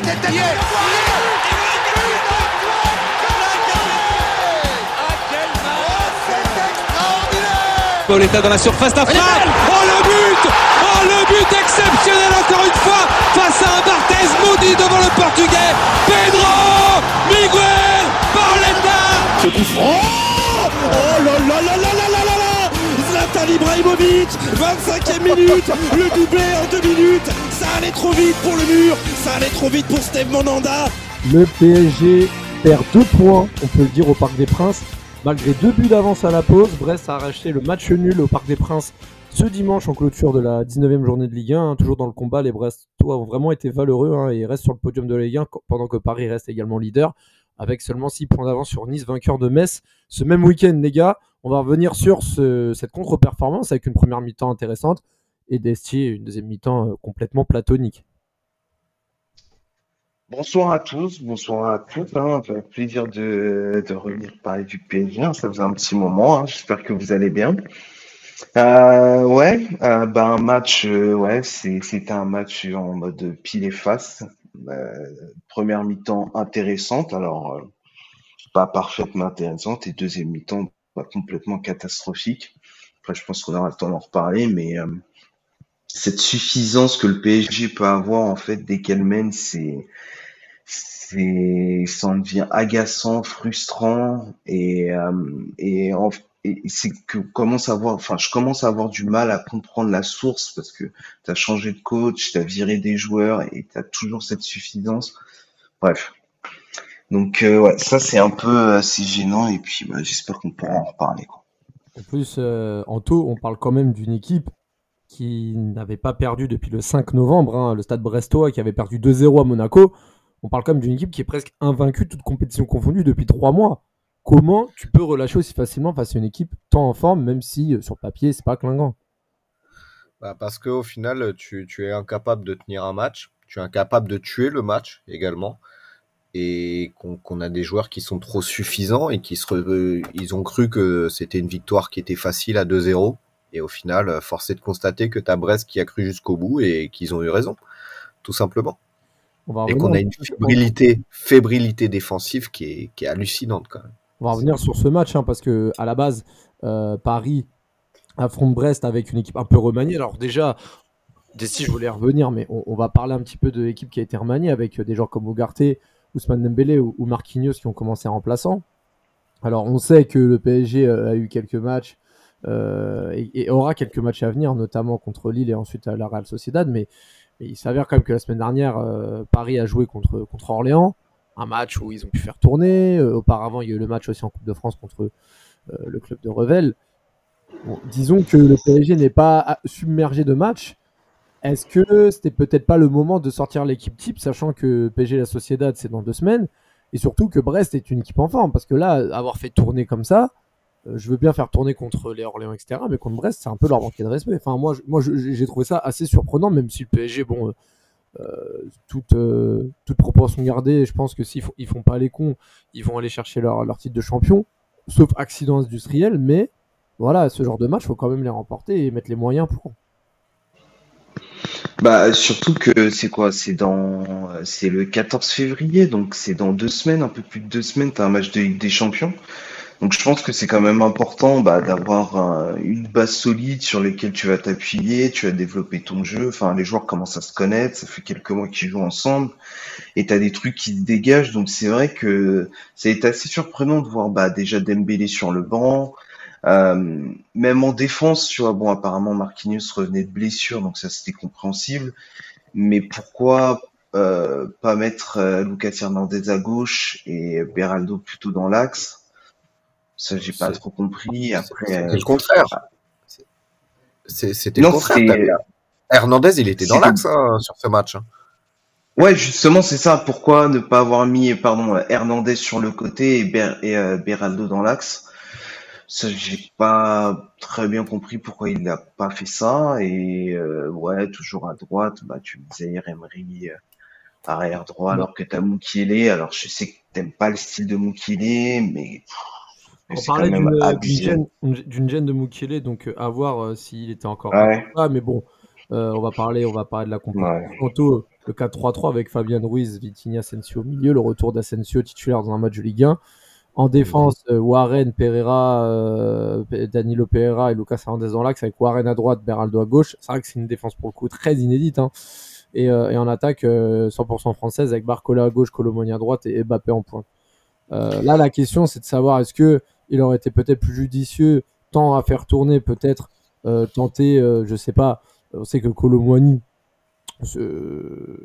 tête. Pauletta dans la surface d'affaire. Oh le but. Oh le but exceptionnel encore une fois face à un Barthez maudit devant le portugais. Pedro Miguel Pauletta Ce coup franc. Oh là là là là là là là là. Zlatan Ibrahimovic 25e minute. Le doublé en deux minutes allait trop vite pour le mur Ça allait trop vite pour Steve Le PSG perd deux points, on peut le dire, au Parc des Princes. Malgré deux buts d'avance à la pause, Brest a arraché le match nul au Parc des Princes ce dimanche en clôture de la 19e journée de Ligue 1. Toujours dans le combat, les Brestois ont vraiment été valeureux hein, et restent sur le podium de la Ligue 1 pendant que Paris reste également leader avec seulement 6 points d'avance sur Nice, vainqueur de Metz. Ce même week-end, les gars, on va revenir sur ce, cette contre-performance avec une première mi-temps intéressante et Destier une deuxième mi-temps euh, complètement platonique. Bonsoir à tous, bonsoir à toutes. Hein. Plaisir de, revenir parler du PSG. hein. Ça faisait un petit moment. hein. J'espère que vous allez bien. Euh, ouais, euh, bah, un match, euh, ouais, c'était un match en mode pile et face. Euh, première mi-temps intéressante, alors pas parfaite mais intéressante, et deuxième mi-temps pas complètement catastrophique. Après, je pense qu'on aura le temps d'en reparler, mais cette suffisance que le PSG peut avoir en fait dès qu'elle mène, c'est c'est ça en devient agaçant, frustrant et euh, et, et c'est que commence à avoir enfin je commence à avoir du mal à comprendre la source parce que tu as changé de coach, tu as viré des joueurs et tu as toujours cette suffisance. Bref. Donc euh, ouais, ça c'est un peu euh, c'est gênant et puis bah, j'espère qu'on pourra en reparler quoi. En plus, euh, en on parle quand même d'une équipe qui n'avait pas perdu depuis le 5 novembre, hein, le stade brestois qui avait perdu 2-0 à Monaco. On parle quand même d'une équipe qui est presque invaincue, toute compétition confondue, depuis trois mois. Comment tu peux relâcher aussi facilement face à une équipe tant en forme, même si euh, sur papier, c'est pas clinquant? Bah, parce qu'au final, tu, es incapable de tenir un match, tu es incapable de tuer le match également, et qu'on a des joueurs qui sont trop suffisants et qui se re- ils ont cru que c'était une victoire qui était facile à 2-0, et au final, euh, force est de constater que tu as Brest qui a cru jusqu'au bout et qu'ils ont eu raison, tout simplement. On Et qu'on a un une fébrilité, fébrilité défensive qui est, qui est hallucinante quand même. On va revenir sur ce match hein, parce que à la base, euh, Paris affronte Brest avec une équipe un peu remaniée. Alors déjà, Desti, je voulais revenir, mais on, on va parler un petit peu de l'équipe qui a été remaniée avec euh, des joueurs comme Ougarté, Ousmane Dembélé ou, ou Marquinhos qui ont commencé remplaçant. Alors on sait que le PSG a eu quelques matchs et, et aura quelques matchs à venir, notamment contre Lille et ensuite à la Real Sociedad, mais, il s'avère quand même que la semaine dernière, euh, Paris a joué contre, contre Orléans un match où ils ont pu faire tourner. Euh, auparavant, il y a eu le match aussi en Coupe de France contre euh, le club de Revel. Disons que le PSG n'est pas ah, submergé de matchs. Est-ce que c'était peut-être pas le moment de sortir l'équipe type, sachant que PSG la Sociedad c'est dans deux semaines, et surtout que Brest est une équipe en forme, parce que là, avoir fait tourner comme ça, euh, je veux bien faire tourner contre les Orléans, etc., mais contre Brest, c'est un peu leur manquer de respect. Enfin, moi, j'ai trouvé ça assez surprenant, même si le PSG, bon, euh, euh, toute, euh, toute proportion gardée, je pense que s'ils ils font pas les cons, ils vont aller chercher leur, titre de champion, sauf accident industriel, mais voilà, ce genre de match, faut quand même les remporter et mettre les moyens pour. Bah surtout que c'est quoi? C'est dans c'est le 14 février, donc c'est dans deux semaines, un peu plus de deux semaines, t'as un match de Ligue des Champions. Donc je pense que c'est quand même important bah, d'avoir un- une base solide sur laquelle tu vas t'appuyer, tu vas développer ton jeu. Enfin, les joueurs commencent à se connaître, ça fait quelques mois qu'ils jouent ensemble, et t'as des trucs qui se dégagent. Donc c'est vrai que ça a été assez surprenant de voir bah, déjà Dembélé sur le banc, euh, même en défense, tu vois. Bon, apparemment Marquinhos revenait de blessure, donc ça c'était compréhensible. Mais pourquoi euh, pas mettre euh, Lucas Hernandez à gauche et Beraldo plutôt dans l'axe? Ça, j'ai pas trop compris. Après, C'était euh, le contraire. C'était le contraire. Hernandez, il était dans l'axe hein, sur ce match. hein. ouais, justement, c'est ça. Pourquoi ne pas avoir mis, pardon, Hernandez sur le côté et, Ber- et euh, Beraldo dans l'axe? Ça, j'ai pas très bien compris pourquoi il n'a pas fait ça. Et euh, ouais, toujours à droite, bah tu me disais Emery euh, arrière droit, alors que t'as Moukielé. Alors je sais que t'aimes pas le style de Moukielé, mais pff, On parlait même d'une gêne, de Mukele, donc euh, à voir euh, s'il était encore Ouais. là. Mais bon, euh, on va parler, on va parler de la compétition. Ouais. Le 4-3-3 avec Fabien Ruiz, Vitinha, Asensio au milieu, le retour d'Asensio titulaire dans un match de Ligue 1. En défense, euh, Warren, Pereira, euh, Danilo Pereira et Lucas Hernandez dans l'axe avec Warren à droite, Beraldo à gauche. C'est vrai que c'est une défense pour le coup très inédite. Hein. Et, euh, et, en attaque 100% française avec Barcola à gauche, Colomoni à droite et Mbappé en pointe. là, la question, c'est de savoir est-ce que il aurait été peut-être plus judicieux, tant à faire tourner, peut-être tenter, je sais pas. On sait que Colomoni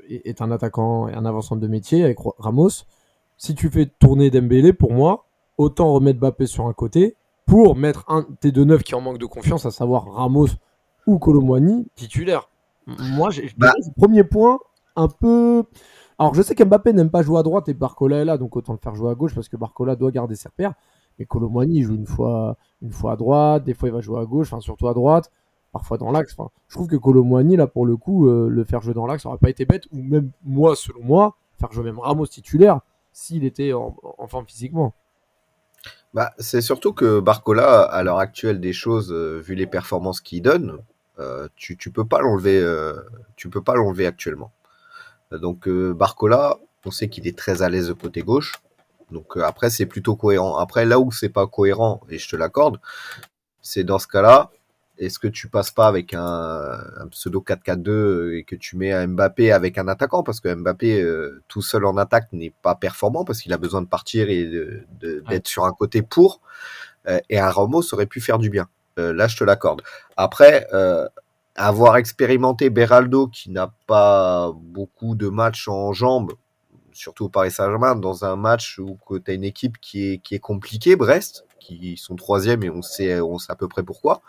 est un attaquant et un avançant de métier avec Ramos si tu fais tourner Dembélé, pour moi, autant remettre Mbappé sur un côté pour mettre un tes deux neufs qui en manque de confiance, à savoir Ramos ou Colomwani, titulaire. Moi, j'ai bah. premier point un peu. Alors, je sais qu'Mbappé n'aime pas jouer à droite et Barcola est là, donc autant le faire jouer à gauche parce que Barcola doit garder ses repères. Mais Colomwani joue une fois, à droite, des fois il va jouer à gauche, enfin surtout à droite, parfois dans l'axe. Je trouve que Colomwani, là pour le coup, euh, le faire jouer dans l'axe, ça aurait pas été bête. Ou même moi, selon moi, faire jouer même Ramos titulaire, s'il était en, forme physiquement. Bah, c'est surtout que Barcola, à l'heure actuelle des choses, euh, vu les performances qu'il donne, euh, tu, tu peux pas l'enlever, tu peux pas l'enlever actuellement. Donc Barcola, on sait qu'il est très à l'aise côté gauche. Donc après, c'est plutôt cohérent. Après, là où c'est pas cohérent, et je te l'accorde, c'est dans ce cas-là, est-ce que tu passes pas avec un, pseudo 4-4-2 et que tu mets un Mbappé avec un attaquant? Parce que Mbappé euh, tout seul en attaque n'est pas performant parce qu'il a besoin de partir et d'être sur un côté pour euh, et un Ramos aurait pu faire du bien. Euh, là, je te l'accorde. Après, avoir expérimenté Beraldo qui n'a pas beaucoup de matchs en jambes, surtout au Paris Saint-Germain, dans un match où tu as une équipe qui est, qui est compliquée, Brest, qui sont troisième et on sait, on sait à peu près pourquoi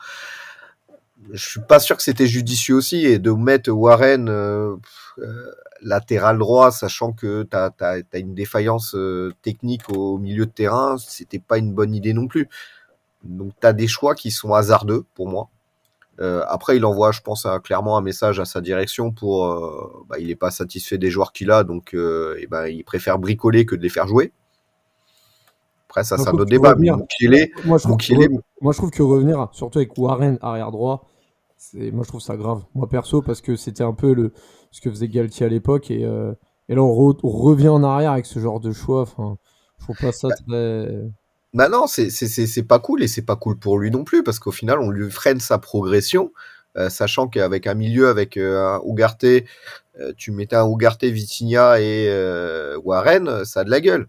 je suis pas sûr que c'était judicieux aussi et de mettre Warren euh, euh, latéral droit, sachant que tu as, une défaillance euh, technique au milieu de terrain, c'était pas une bonne idée non plus. Donc tu as des choix qui sont hasardeux pour moi. Après, il envoie, je pense, clairement un message à sa direction pour, bah, il n'est pas satisfait des joueurs qu'il a, donc et ben, il préfère bricoler que de les faire jouer. Après, ça, c'est un autre débat. moi, moi, je trouve que revenir, surtout avec Warren arrière droit, moi je trouve ça grave. Moi perso, parce que c'était un peu le, ce que faisait Galtier à l'époque. Et, euh, et là, on, revient en arrière avec ce genre de choix. Enfin, je trouve pas ça très. Bah non, c'est pas cool et c'est pas cool pour lui non plus parce qu'au final, on lui freine sa progression, euh, sachant qu'avec un milieu, avec euh, un Ougarté, tu mettais un Ougarté, Vitinha et Warren, ça a de la gueule.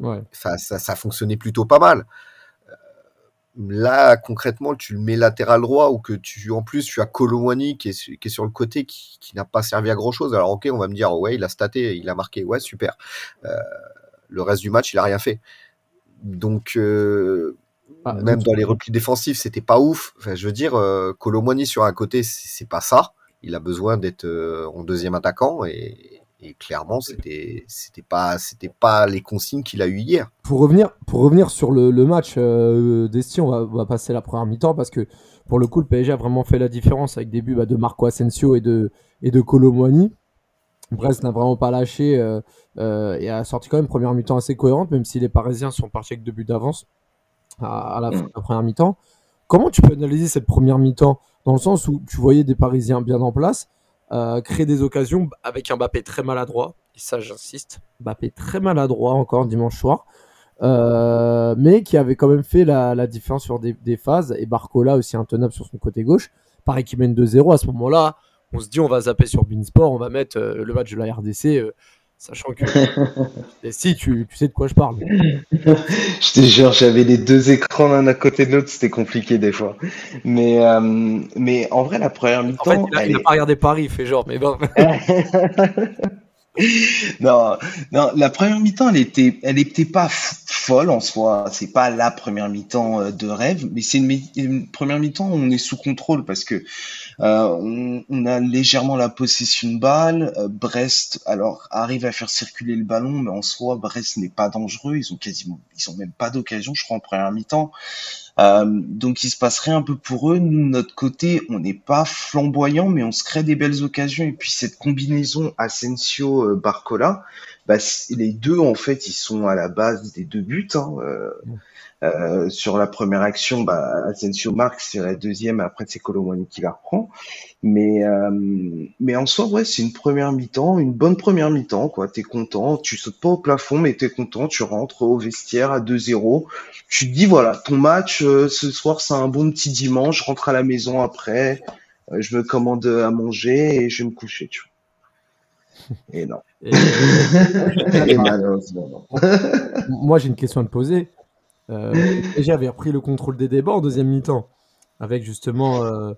Ouais. ça, ça fonctionnait plutôt pas mal. Là, concrètement, tu le mets latéral droit ou que tu, en plus, tu as Colomwani qui est, qui est sur le côté qui, n'a pas servi à grand chose. Alors, ok, on va me dire, ouais, il a staté, il a marqué, ouais, super. Euh, le reste du match, il a rien fait. Donc, euh, ah, même dans les replis défensifs, c'était pas ouf. Enfin, je veux dire, euh, sur un côté, c'est pas ça. Il a besoin d'être euh, en deuxième attaquant et, et clairement, c'était c'était pas c'était pas les consignes qu'il a eu hier. Pour revenir pour revenir sur le, match euh, d'Esti, on va, passer la première mi-temps parce que pour le coup, le PSG a vraiment fait la différence avec des buts bah, de Marco Asensio et de et de. Brest n'a vraiment pas lâché euh, euh, et a sorti quand même première mi-temps assez cohérente, même si les Parisiens sont partis avec deux buts d'avance à, la, fin de la première mi-temps. Comment tu peux analyser cette première mi-temps dans le sens où tu voyais des Parisiens bien en place euh, créer des occasions avec un Mbappé très maladroit. Et ça, j'insiste. Mbappé très maladroit encore dimanche soir. Euh, mais qui avait quand même fait la, différence sur des, phases. Et Barcola aussi intenable sur son côté gauche. Pareil qui mène 2-0. À ce moment-là, on se dit on va zapper sur Beansport, on va mettre euh, le match de la RDC Sachant que. si, tu, tu, sais de quoi je parle. je te jure, j'avais les deux écrans l'un à côté de l'autre, c'était compliqué des fois. Mais, euh, mais en vrai, la première mi-temps. En fait, il n'a pas regardé Paris, il fait genre, mais bon. non, non, la première mi-temps, elle était, elle était pas folle en soi. C'est pas la première mi-temps euh, de rêve, mais c'est une, une, première mi-temps où on est sous contrôle parce que euh, on, a légèrement la possession de balle. Euh, Brest, alors, arrive à faire circuler le ballon, mais en soi, Brest n'est pas dangereux. Ils ont quasiment, ils ont même pas d'occasion, je crois, en première mi-temps. Euh, donc, il se passerait un peu pour eux. Nous, de notre côté, on n'est pas flamboyant, mais on se crée des belles occasions. Et puis, cette combinaison Asensio-Barcola, bah, les deux, en fait, ils sont à la base des deux buts. Hein. Euh, sur la première action, bah, Asensio marque, c'est la deuxième, après c'est Colomani qui la reprend. Mais, euh, mais en soi, ouais, c'est une première mi-temps, une bonne première mi-temps, quoi. T'es content, tu sautes pas au plafond, mais t'es content, tu rentres au vestiaire à 2-0. Tu te dis, voilà, ton match, euh, ce soir, c'est un bon petit dimanche, je rentre à la maison après, euh, je me commande à manger et je vais me coucher, tu vois. Et non. Et- Et malheureusement, non. Moi, j'ai une question à te poser. Euh, le PSG avait repris le contrôle des débats en deuxième mi-temps, avec justement, euh,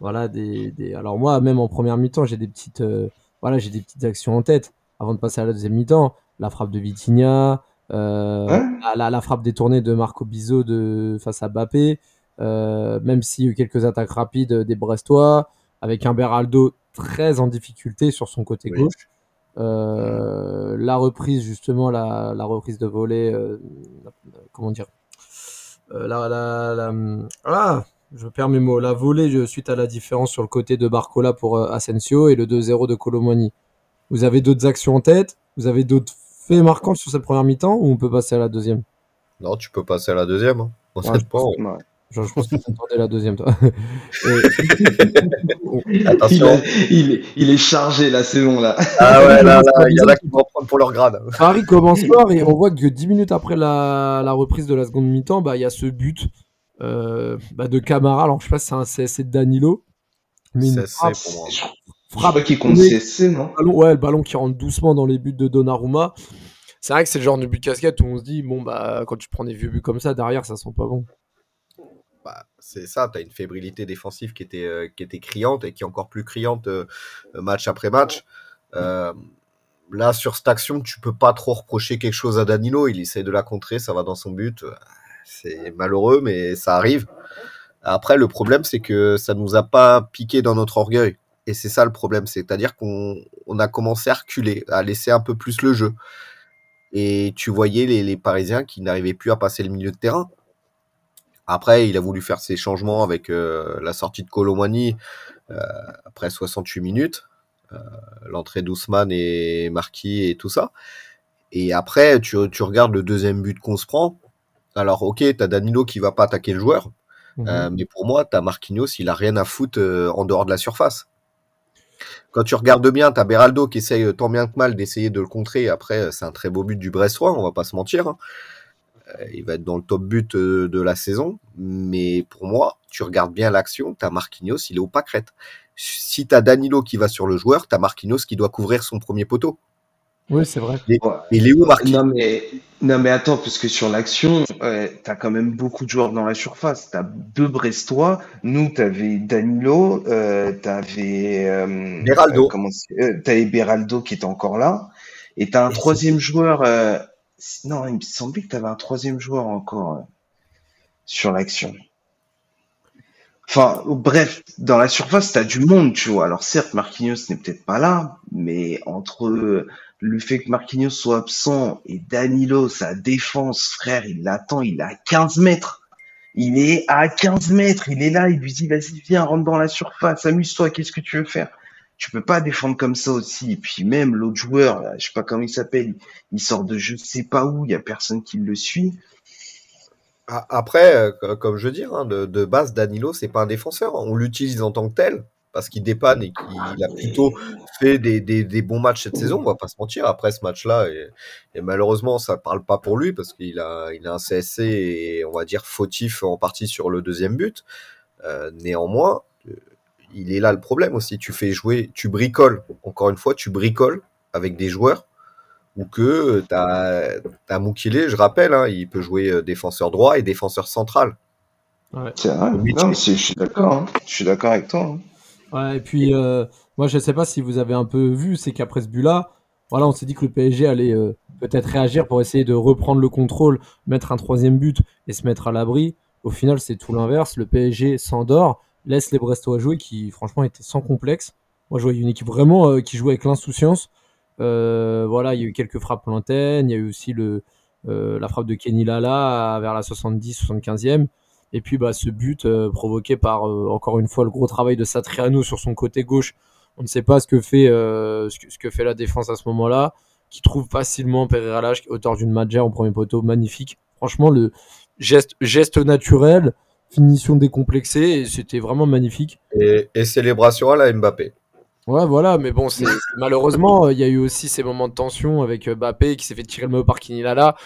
voilà, des, des- Alors moi, même en première mi-temps, j'ai des petites, euh, voilà, j'ai des petites actions en tête. Avant de passer à la deuxième mi-temps, la frappe de Vitinha, euh, la, la- la frappe détournée de Marco Bizot de face à Bappé, euh, même s'il y a eu quelques attaques rapides des Brestois, avec un Beraldo très en difficulté sur son côté Oui. gauche. Euh, la reprise justement la, la reprise de volée euh, la- comment dire Euh, la, la, la- ah je perds mes mots la volée suite à la différence sur le côté de Barcola pour euh, Asensio et le 2-0 de Colomani vous avez d'autres actions en tête? Vous avez d'autres faits marquants sur cette première mi-temps ou on peut passer à la deuxième? Non, tu peux passer à la deuxième. hein. Ouais. Je, je pense que tu entendais la deuxième toi Et- Il, attention. a- il, est- il est chargé là, c'est bon là. Ah ouais, là, là, il y en a qui vont en prendre pour leur grade. Paris commence fort et on voit que 10 minutes après la, la reprise de la seconde mi-temps, bah, il y a ce but euh, bah, de Camara. Alors je sais pas si c'est un CSC de Danilo, mais une C'est frappe, pour moi. Frappe qu'il compte CSC, non ballon, ouais, le ballon qui rentre doucement dans les buts de Donnarumma. C'est vrai que c'est le genre de but casquette où on se dit, bon, bah, quand tu prends des vieux buts comme ça, derrière, ça sent pas bon. Bah, c'est ça, tu as une fébrilité défensive qui était, euh, qui était criante et qui est encore plus criante euh, match après match. Euh, là, sur cette action, tu peux pas trop reprocher quelque chose à Danilo. Il essaie de la contrer, ça va dans son but. C'est malheureux, mais ça arrive. Après, le problème, c'est que ça nous a pas piqué dans notre orgueil. Et c'est ça le problème, c'est-à-dire qu'on on a commencé à reculer, à laisser un peu plus le jeu. Et tu voyais les Parisiens qui n'arrivaient plus à passer le milieu de terrain. Après, il a voulu faire ses changements avec euh, la sortie de Colomani euh, après 68 minutes, euh, l'entrée d'Ousmane et Marquis et tout ça. Et après, tu, tu regardes le deuxième but qu'on se prend. Alors, ok, t'as Danilo qui va pas attaquer le joueur, Mhm. euh, mais pour moi, t'as Marquinhos, il a rien à foutre euh, en dehors de la surface. Quand tu regardes bien, t'as Beraldo qui essaye tant bien que mal d'essayer de le contrer. Après, c'est un très beau but du Brestois, on va pas se mentir. hein. Euh, il va être dans le top but euh, de la saison. Mais pour moi, tu regardes bien l'action, t'as Marquinhos, il est au pâquerette. Si t'as Danilo qui va sur le joueur, t'as Marquinhos qui doit couvrir son premier poteau. Oui, c'est vrai. Mais il est où Marquinhos? Non mais, non mais attends, parce que sur l'action, ouais, t'as quand même beaucoup de joueurs dans la surface. T'as deux Brestois. Nous, t'avais Danilo, euh, t'avais euh, Beraldo. euh, euh, t'avais Beraldo qui était encore là, et t'as un Et troisième joueur. Non, il me semblait que t'avais un troisième joueur encore euh, sur l'action. Enfin, bref, dans la surface, t'as du monde, tu vois. Alors certes, Marquinhos n'est peut-être pas là, mais entre euh, le fait que Marquinhos soit absent et Danilo, sa défense, frère, il l'attend, il est à 15 mètres. Il est à 15 mètres, il est là, il lui dit, vas-y, viens, rentre dans la surface, amuse-toi, qu'est-ce que tu veux faire? Tu peux pas défendre comme ça aussi. Et puis même l'autre joueur, là, je sais pas comment il s'appelle, il sort de je sais pas où, il y a personne qui le suit. A- Après, euh, co- comme je veux dire, hein, de, de base, Danilo, c'est pas un défenseur. On l'utilise en tant que tel parce qu'il dépanne et qu'il a plutôt fait des, des, des bons matchs cette saison. On va pas se mentir. Après ce match-là, et, et malheureusement, ça parle pas pour lui parce qu'il a, il a un CSC et on va dire fautif en partie sur le deuxième but. Euh, néanmoins, il est là le problème aussi. Tu fais jouer, tu bricoles. Encore une fois, tu bricoles avec des joueurs ou que tu as, Moukile, je rappelle, hein, il peut jouer euh, défenseur droit et défenseur central. C'est vrai. Oui, Non, je suis d'accord. hein. Je suis d'accord avec toi. hein. Ouais, et puis, euh, moi, je sais pas si vous avez un peu vu, c'est qu'après ce but-là, voilà, on s'est dit que le PSG allait euh, peut-être réagir pour essayer de reprendre le contrôle, mettre un troisième but et se mettre à l'abri. Au final, c'est tout l'inverse. Le PSG s'endort, laisse les Brestois jouer, qui franchement étaient sans complexe. Moi, je voyais une équipe vraiment euh, qui jouait avec l'insouciance. Euh, voilà, il y a eu quelques frappes lointaines. Il y a eu aussi le, euh, la frappe de Kenny Lala vers la 70-75e. Et puis bah, ce but euh, provoqué par euh, encore une fois le gros travail de Satriano sur son côté gauche. On ne sait pas ce que fait euh, ce, que, ce que fait la défense à ce moment-là, qui trouve facilement Pereira Lage, auteur d'une Madja en premier poteau, magnifique. Franchement, le geste, geste naturel, finition décomplexée, et c'était vraiment magnifique. Et, et célébration à la Mbappé. Ouais, voilà, mais bon, c'est malheureusement, il y a eu aussi ces moments de tension avec euh, Mbappé qui s'est fait tirer le maillot par Kinilala,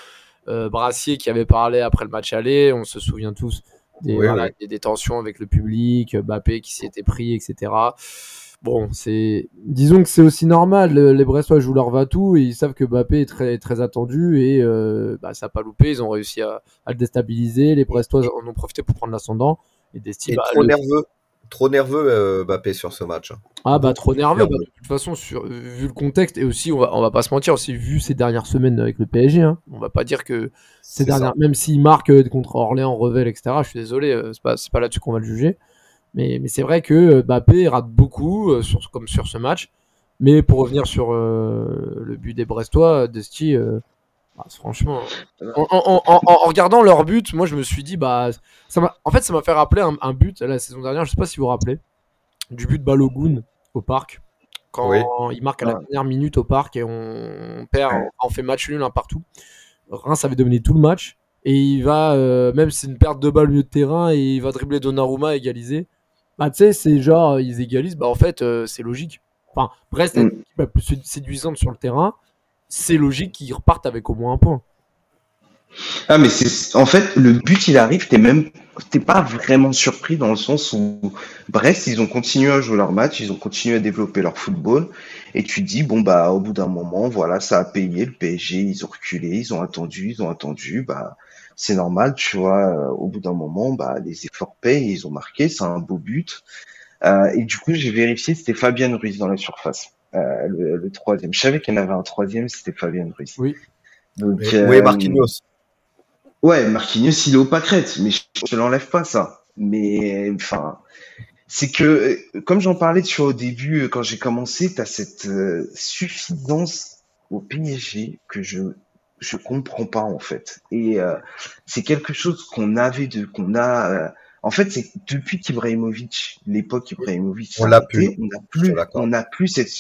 euh, Brassier qui avait parlé après le match aller, on se souvient tous des, Oui, voilà, oui. des, des tensions avec le public, Mbappé qui s'y était pris, etc. Bon, c'est, disons que c'est aussi normal. le- Les Brestois jouent leur va-tout et ils savent que Mbappé est très très attendu et euh, bah, ça n'a pas loupé. Ils ont réussi à, à le déstabiliser. Les Brestois en ont profité pour prendre l'ascendant et Desti, bah, trop le- nerveux. Trop nerveux euh, Mbappé sur ce match. hein. ah bah trop nerveux. Nerveux. Bah, de toute façon, sur, vu le contexte et aussi, on va, on va pas se mentir, aussi vu ces dernières semaines avec le PSG, hein, on va pas dire que ces dernières, même s'il marque euh, contre Orléans, Revel, etc. Je suis désolé, c'est pas, c'est pas là-dessus qu'on va le juger. Mais, mais c'est vrai que euh, Mbappé rate beaucoup, euh, sur, comme sur ce match. Mais pour revenir sur euh, le but des Brestois, Desti, euh, bah, franchement, en, en- en- en- en regardant leur but, moi je me suis dit, bah, ça m'a, en fait, ça m'a fait rappeler un, un but la saison dernière, je sais pas si vous vous rappelez, du but de Balogun au parc. Quand Oui. il marque à la dernière minute au parc et on perd, on fait match nul un partout. Reims avait dominé tout le match. Et il va, euh, même si c'est une perte de balle au milieu de terrain, et il va dribbler Donnarumma égaliser. Bah, tu sais, c'est genre, euh, ils égalisent, bah, en fait, euh, c'est logique. Enfin, Brest est Mm. l'équipe la plus sédu- séduisante sur le terrain. C'est logique qu'ils repartent avec au moins un point. Ah, mais c'est, en fait, le but, il arrive, t'es même, t'es pas vraiment surpris dans le sens où Brest, ils ont continué à jouer leur match, ils ont continué à développer leur football, et tu te dis, bon, bah, au bout d'un moment, voilà, ça a payé, le PSG, ils ont reculé, ils ont attendu, ils ont attendu, bah, c'est normal, tu vois, euh, au bout d'un moment, bah, les efforts payent, ils ont marqué, c'est un beau but. Euh, et du coup, j'ai vérifié, c'était Fabien Ruiz dans la surface, euh, le, le troisième. Je savais qu'il y en avait un troisième, c'était Fabien Ruiz. Oui. Donc, Mais- euh, Oui, Marquinhos? Ouais, Marquinhos, il est au pâquerette, mais je te l'enlève pas, ça. Mais, enfin, c'est que, euh, comme j'en parlais, tu vois, au début, euh, quand j'ai commencé, t'as cette euh, suffisance au PSG que je je comprends pas, en fait. Et euh, c'est quelque chose qu'on avait de, qu'on a, euh, en fait, c'est depuis qu'Ibrahimovic, l'époque Ibrahimovic, On l'a plus. on n'a plus, on n'a plus cette,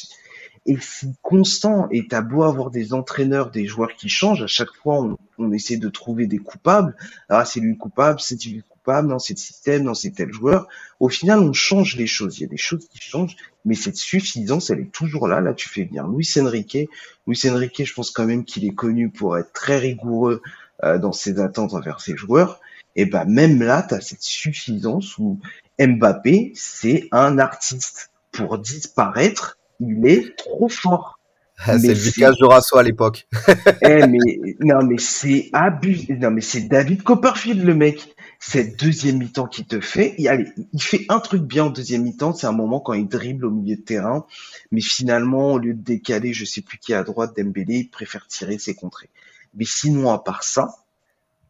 et c'est constant. Et t'as beau avoir des entraîneurs, des joueurs qui changent, à chaque fois, on, on essaie de trouver des coupables. Ah, c'est lui le coupable, c'est lui le coupable, c'est le système, non, c'est tel joueur. Au final, on change les choses. Il y a des choses qui changent, mais cette suffisance, elle est toujours là. Là, tu fais bien. Luis Enrique, Luis Enrique, je pense quand même qu'il est connu pour être très rigoureux euh, dans ses attentes envers ses joueurs. Et ben, même là, tu as cette suffisance où Mbappé, c'est un artiste. Pour disparaître, il est trop fort. Ah, c'est le c'est- Vicage de Rasso à l'époque. Eh, mais, non, mais c'est abusé. Non, mais c'est David Copperfield, le mec. Cette deuxième mi-temps qu'il te fait, il, allez, il fait un truc bien en deuxième mi-temps, c'est un moment quand il dribble au milieu de terrain, mais finalement, au lieu de décaler, je sais plus qui est à droite, Dembélé, il préfère tirer ses contrées. Mais sinon, à part ça,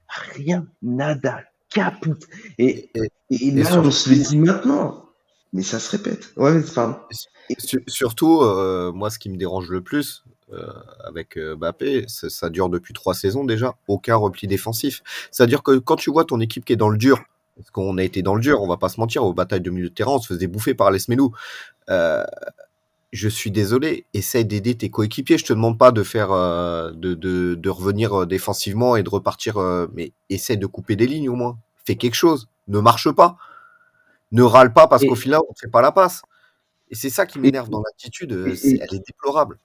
rien, nada, caput. Et, Et- et, là, surtout- on se le dit maintenant, mais ça se répète. Ouais, mais pardon. Su- surtout, euh, moi, ce qui me dérange le plus avec euh, Mbappé, ça dure depuis trois saisons déjà, aucun repli défensif. C'est-à-dire que quand tu vois ton équipe qui est dans le dur, parce qu'on a été dans le dur, on va pas se mentir, aux batailles de milieu de terrain, on se faisait bouffer par les Smelou. Euh, je suis désolé, essaye d'aider tes coéquipiers. Je te demande pas de faire, euh, de, de, de revenir euh, défensivement et de repartir, euh, mais essaye de couper des lignes au moins. Fais quelque chose. Ne marche pas. Ne râle pas parce qu'au final, on ne fait pas la passe. Et c'est ça qui m'énerve dans l'attitude. euh, Elle est déplorable.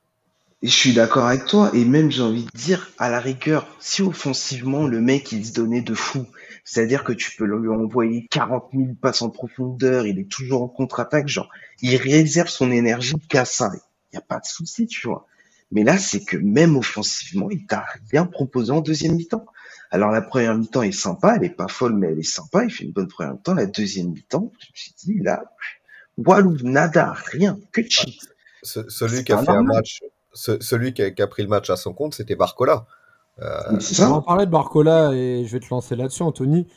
Je suis d'accord avec toi, et même j'ai envie de dire, à la rigueur, si offensivement le mec il se donnait de fou, c'est-à-dire que tu peux lui envoyer 40 000 passes en profondeur, il est toujours en contre-attaque, genre, il réserve son énergie qu'à ça. Il n'y a pas de souci, tu vois. Mais là, c'est que même offensivement, il t'a rien proposé en deuxième mi-temps. Alors la première mi-temps est sympa, elle est pas folle, mais elle est sympa, il fait une bonne première mi-temps. La deuxième mi-temps, je me suis dit, là, walou, nada, rien, que cheat. Ce- celui qui a fait un match, ce- celui qui a, qui a pris le match à son compte, c'était Barcola. Euh, c'est On va en ça. parler de Barcola et je vais te lancer là-dessus, Anthony.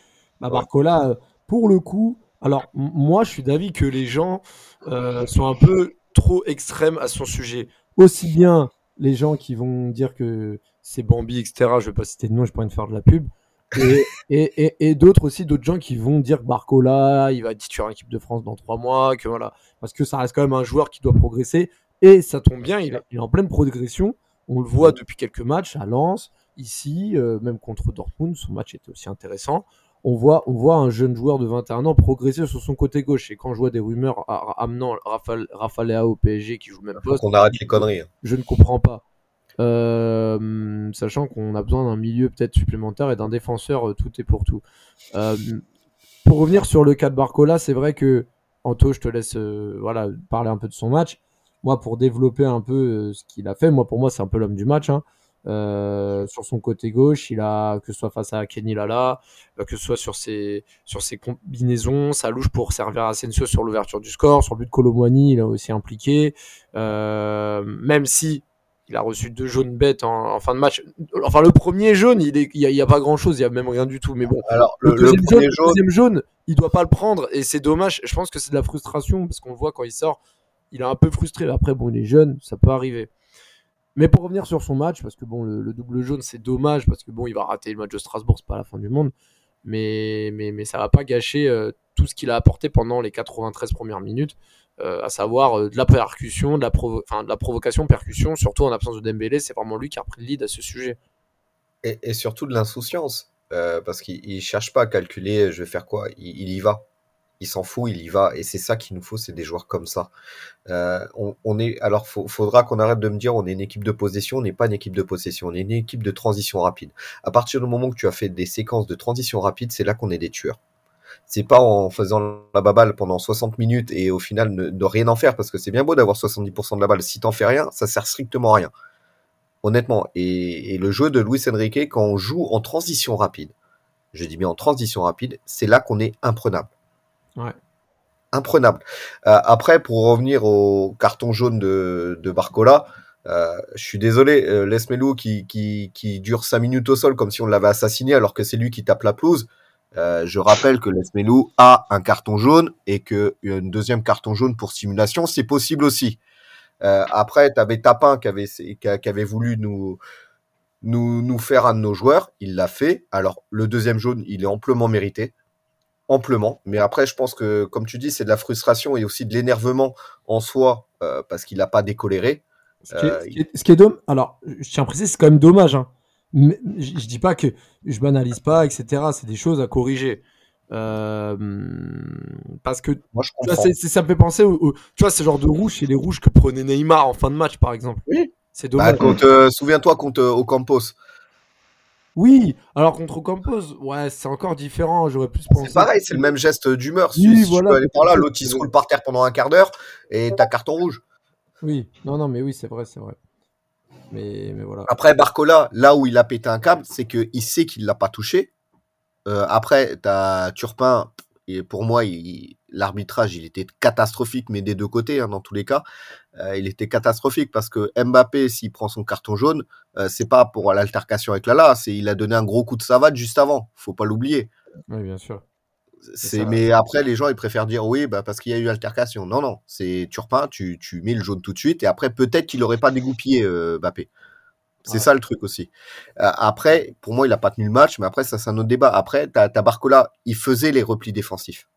Bah, Barcola, pour le coup, alors moi je suis d'avis que les gens euh, sont un peu trop extrêmes à son sujet. Aussi bien les gens qui vont dire que c'est Bambi, etc. Je vais pas citer de nom, je pourrais me faire de la pub. Et, et, et, et d'autres aussi, d'autres gens qui vont dire que Barcola, il va être titulaire en équipe de France dans trois mois, que voilà, parce que ça reste quand même un joueur qui doit progresser. Et ça tombe bien, il, est- il est en pleine progression. On le voit depuis quelques matchs à Lens, ici, euh, même contre Dortmund, son match était aussi intéressant. On voit, on voit un jeune joueur de 21 ans progresser sur son côté gauche. Et quand je vois des rumeurs amenant Rafael au PSG qui joue le même poste, qu'on arrête les conneries. hein. je ne comprends pas. Euh, sachant qu'on a besoin d'un milieu peut-être supplémentaire et d'un défenseur euh, tout est pour tout. Euh, pour revenir sur le cas de Barcola, c'est vrai que Anto, je te laisse voilà, parler un peu de son match. Moi, pour développer un peu euh, ce qu'il a fait, moi pour moi c'est un peu l'homme du match. hein. Euh, sur son côté gauche, il a que ce soit face à Kenny Lala, euh, que ce soit sur ses sur ses combinaisons, sa louche pour servir à Asensio sur l'ouverture du score, sur le but de Colomboigny, il a aussi impliqué. Euh, même si il a reçu deux jaunes bêtes en, en fin de match. Enfin, le premier jaune, il est- il y a, pas grand chose, il y a même rien du tout. Mais bon, Alors, le, deuxième, jaune, le jaune, deuxième jaune, il doit pas le prendre et c'est dommage. Je pense que c'est de la frustration parce qu'on le voit quand il sort, il est un peu frustré. Après, bon, il est jeune, ça peut arriver. Mais pour revenir sur son match, parce que bon, le, le double jaune, c'est dommage parce que bon, il va rater le match de Strasbourg, c'est pas la fin du monde. Mais, mais, mais ça va pas gâcher euh, tout ce qu'il a apporté pendant les 93 premières minutes, euh, à savoir euh, de la percussion, de la, provo- de la provocation, percussion, surtout en absence de Dembélé. C'est vraiment lui qui a pris le lead à ce sujet. et, surtout de l'insouciance. parce qu'il il cherche pas à calculer, je vais faire quoi. Il y va. Il s'en fout, il y va. Et c'est ça qu'il nous faut, c'est des joueurs comme ça. Euh, on, est, alors, faudra qu'on arrête de me dire, on est une équipe de possession. On n'est pas une équipe de possession. On est une équipe de transition rapide. À partir du moment que tu as fait des séquences de transition rapide, c'est là qu'on est des tueurs. C'est pas en faisant la baballe pendant 60 minutes et au final ne, de rien en faire parce que c'est bien beau d'avoir 70% de la balle. Si t'en fais rien, ça sert strictement à rien. Honnêtement. Et, et le jeu de Luis Enrique, quand on joue en transition rapide, je dis bien en transition rapide, c'est là qu'on est imprenable. Ouais. Imprenable. Euh, après, pour revenir au carton jaune de, Barcola, euh, je suis désolé, euh, Lesmelou qui, qui, dure 5 minutes au sol comme si on l'avait assassiné alors que c'est lui qui tape la pelouse. Euh, je rappelle que Lesmelou a un carton jaune et que une deuxième carton jaune pour simulation, c'est possible aussi. Après, tu avais Tapin qui avait, voulu nous, nous faire un de nos joueurs. Il l'a fait. Alors, le deuxième jaune, il est amplement mérité. Amplement. Mais après, je pense que, comme tu dis, c'est de la frustration et aussi de l'énervement en soi euh, parce qu'il n'a pas décoléré. Ce qui est, Euh, ce qui est- ce qui est dommage. Alors, je tiens à préciser, c'est quand même dommage. hein. Mais je, je dis pas que je banalise pas, etc. C'est des choses à corriger. Euh, parce que tu Moi, je vois, c'est- ça me fait penser au, au- tu vois, ce genre de rouge, c'est les rouges que prenait Neymar en fin de match, par exemple. Oui. C'est Bah, dommage. euh, Souviens-toi contre Ocampos. Oui, alors contre Campos, ouais, c'est encore différent. J'aurais plus pensé. C'est pareil, c'est le même geste d'humeur. Oui, si si voilà, tu peux aller par là, c'est- l'autre il se roule par terre pendant un quart d'heure et t'as carton rouge. Oui, non, non, mais oui, c'est vrai, c'est vrai. Mais, mais voilà. Après, Barcola, là où il a pété un câble, c'est qu'il sait qu'il l'a pas touché. Euh, après, t'as Turpin, et pour moi, il- l'arbitrage, il était catastrophique, mais des deux côtés, hein, dans tous les cas. Euh, il était catastrophique parce que Mbappé, s'il prend son carton jaune, euh, c'est pas pour l'altercation avec Lala, c'est il a donné un gros coup de savate juste avant. Faut pas l'oublier. Oui, bien sûr. C'est, mais après, les gens, ils préfèrent dire oui, bah, parce qu'il y a eu altercation. Non, non, c'est Turpin, tu, tu mets le jaune tout de suite, et après, peut-être qu'il aurait pas dégoupillé euh, Mbappé. C'est Ouais. ça le truc aussi. Euh, après, pour moi, il a pas tenu le match, mais après, ça, c'est un autre débat. Après, t'as, t'as Barcola, il faisait les replis défensifs.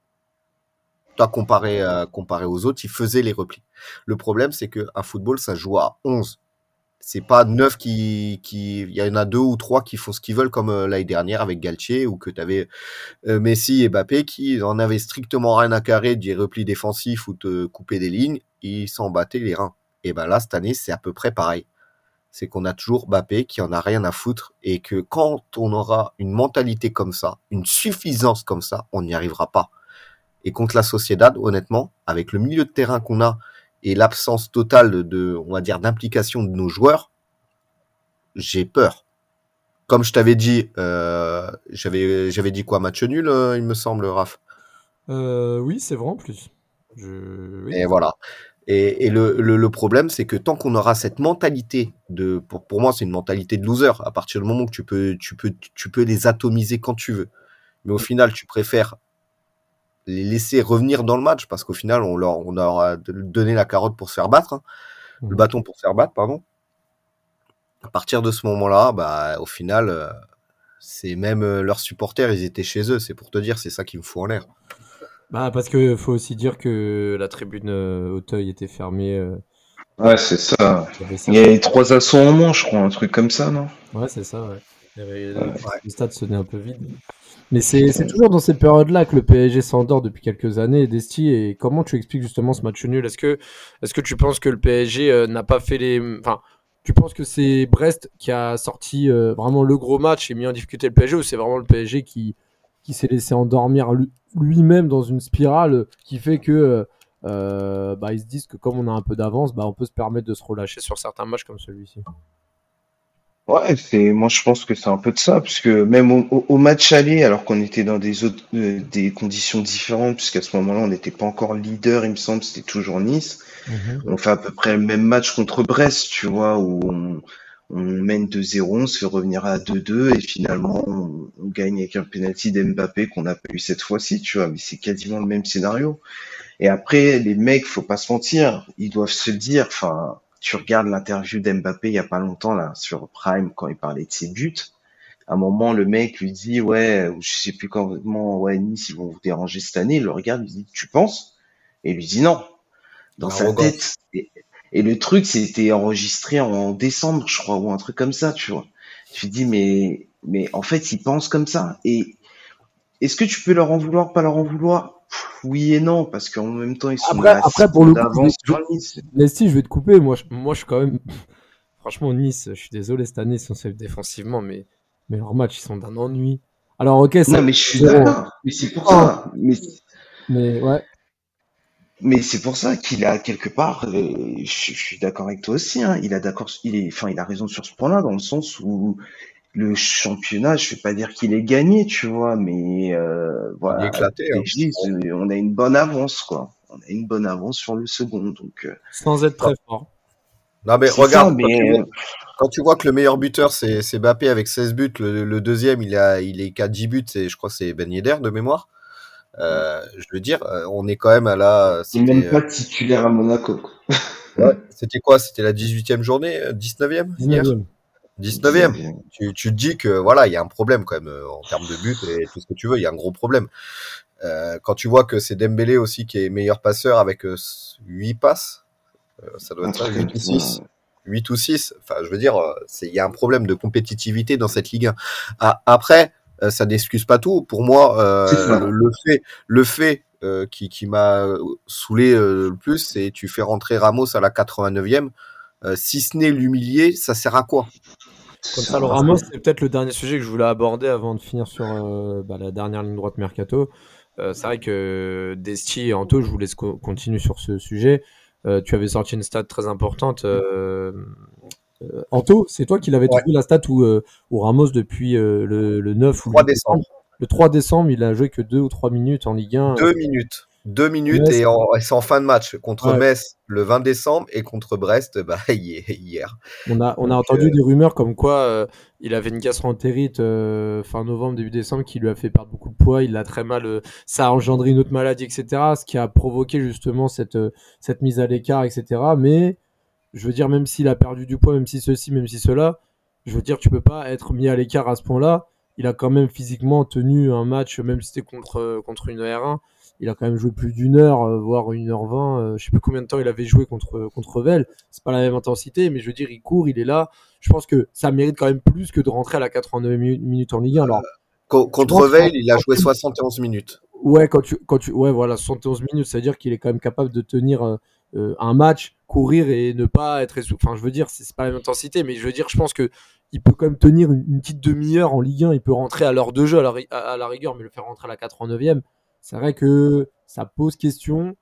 Toi, comparé, euh, comparé aux autres, il faisait les replis. Le problème, c'est que un football, ça joue à 11. C'est pas 9 qui, qui, il y en a deux ou trois qui font ce qu'ils veulent comme euh, l'année dernière avec Galtier ou que t'avais euh, Messi et Mbappé qui en avaient strictement rien à carrer des replis défensifs ou te couper des lignes, ils s'en battaient les reins. Et ben là, cette année, c'est à peu près pareil. C'est qu'on a toujours Mbappé qui en a rien à foutre et que quand on aura une mentalité comme ça, une suffisance comme ça, on n'y arrivera pas. Et contre la Sociedad, honnêtement, avec le milieu de terrain qu'on a et l'absence totale de, on va dire, d'implication de nos joueurs, j'ai peur. Comme je t'avais dit, euh, j'avais, j'avais dit quoi, match nul, euh, il me semble, Raph? Euh, oui, c'est vrai en plus. Je... oui. Et voilà. Et, et le, le, le problème, c'est que tant qu'on aura cette mentalité de, pour, pour moi, c'est une mentalité de loser. À partir du moment que tu peux, tu peux, tu peux les atomiser quand tu veux. Mais au final, tu préfères les laisser revenir dans le match parce qu'au final, on leur, on leur a donné la carotte pour se faire battre, hein. le Mhm. bâton pour se faire battre, pardon. À partir de ce moment-là, bah, au final, euh, c'est même euh, leurs supporters, ils étaient chez eux. C'est pour te dire, c'est ça qui me fout en l'air. Bah, parce que faut aussi dire que la tribune euh, Auteuil était fermée. euh, Ouais, c'est ça. il y avait trois assauts en moins, je crois, un truc comme ça, non? Ouais, c'est ça, ouais. Le stade sonnait un peu vide. Mais c'est toujours dans ces périodes-là que le PSG s'endort depuis quelques années, Desti. Et comment tu expliques justement ce match nul? Est-ce que, est que tu penses que le PSG euh, n'a pas fait les. Enfin, tu penses que c'est Brest qui a sorti euh, vraiment le gros match et mis en difficulté le PSG ou c'est vraiment le PSG qui, qui s'est laissé endormir lui-même dans une spirale qui fait que euh, bah, ils se disent que comme on a un peu d'avance, bah, on peut se permettre de se relâcher sur certains matchs comme celui-ci? Ouais, c'est moi je pense que c'est un peu de ça, parce que même au, match aller, alors qu'on était dans des autres euh, des conditions différentes, puisqu'à ce moment-là on n'était pas encore leader, il me semble, c'était toujours Nice. Mhm. On fait à peu près le même match contre Brest, tu vois, où on, mène 2-0, on se fait revenir à 2-2 et finalement on, gagne avec un penalty d'Mbappé qu'on n'a pas eu cette fois-ci, tu vois, mais c'est quasiment le même scénario. Et après, les mecs, faut pas se mentir, ils doivent se dire, enfin tu regardes l'interview d'Mbappé il y a pas longtemps là sur Prime quand il parlait de ses buts. À un moment, le mec lui dit ouais, je sais plus comment, ouais Nice ils vont vous déranger cette année. Il le regarde, lui dit tu penses? Et il lui dit non. Dans sa tête. Et, le truc c'était enregistré en décembre, je crois, ou un truc comme ça, tu vois. Tu dis mais mais en fait ils pensent comme ça. Et est-ce que tu peux leur en vouloir, pas leur en vouloir? Oui et non, parce qu'en même temps, ils sont après, après pour le coup, Nice. je vais te couper. Moi, je, moi, je suis quand même. Franchement, Nice, je suis désolé cette année, ils sont safe défensivement, mais, mais leurs matchs, ils sont d'un ennui. Alors, ok, Non, mais je suis d'accord. Mais c'est pour ça. Mais, mais ouais. Mais c'est pour ça qu'il a quelque part, euh, je, suis d'accord avec toi aussi, hein, il a d'accord, il est, enfin, il a raison sur ce point-là, dans le sens où le championnat, je vais pas dire qu'il est gagné, tu vois, mais euh, voilà. éclaté, hein. on a une bonne avance, quoi. On a une bonne avance sur le second, donc. Euh, Sans être très fort. Non mais regarde, mais... quand, tu vois, que le meilleur buteur c'est Bappé avec 16 buts, le, deuxième il a il est qu'à 10 buts, et je crois que c'est Ben Yedder de mémoire. Euh, je veux dire, on est quand même à la. Il n'est même pas titulaire à Monaco. ouais, c'était quoi? C'était la 18e journée 19e, 19e. 19e. Tu, tu te dis que voilà, il y a un problème quand même euh, en termes de but et tout ce que tu veux, il y a un gros problème. Euh, quand tu vois que c'est Dembélé aussi qui est meilleur passeur avec 8 euh, passes, ça doit être ça, 8 ou 6. 8 ou 6, enfin je veux dire, il y a un problème de compétitivité dans cette Ligue 1. Ah, après, ça n'excuse pas tout. Pour moi, le fait, le fait qui, qui m'a saoulé le plus, c'est tu fais rentrer Ramos à la 89e. si ce n'est l'humilier, ça sert à quoi? Comme ça, alors Ramos, c'est peut-être le dernier sujet que je voulais aborder avant de finir sur euh, bah, la dernière ligne droite Mercato. Euh, c'est vrai que Desti et Anto, je vous laisse continuer sur ce sujet. Euh, tu avais sorti une stat très importante. Anto, c'est toi qui l'avais trouvé la stat où, où Ramos, depuis le, le, 9 ou 3 décembre. Le 3 décembre, il a joué que 2 ou 3 minutes en Ligue 1. 2 minutes. Deux minutes et, c'est en fin de match contre Metz le 20 décembre et contre Brest bah, hier. On a, on a entendu euh, des rumeurs comme quoi euh, il avait une gastroentérite euh, fin novembre, début décembre qui lui a fait perdre beaucoup de poids. Il a très mal, ça a engendré une autre maladie, etc. Ce qui a provoqué justement cette, cette mise à l'écart, etc. Mais je veux dire, même s'il a perdu du poids, même si ceci, même si cela, je veux dire, tu peux pas être mis à l'écart à ce point-là. Il a quand même physiquement tenu un match, même si c'était contre, contre une R1 il a quand même joué plus d'une heure, euh, voire une heure vingt. Euh, je sais plus combien de temps il avait joué contre contre Vel. C'est pas la même intensité, mais je veux dire, il court, il est là. Je pense que ça mérite quand même plus que de rentrer à la 89 minutes en Ligue 1. Alors, contre Vel, il a joué 71 minutes. Ouais, quand tu, quand tu, ouais, voilà, 71 minutes, c'est-à-dire qu'il est quand même capable de tenir euh, un match, courir et ne pas être Enfin, je veux dire, c'est pas la même intensité, mais je veux dire, je pense que il peut quand même tenir une, petite demi-heure en Ligue 1. Il peut rentrer à l'heure de jeu à la, à la, rigueur, mais le faire rentrer à la 89e, c'est vrai que ça pose question.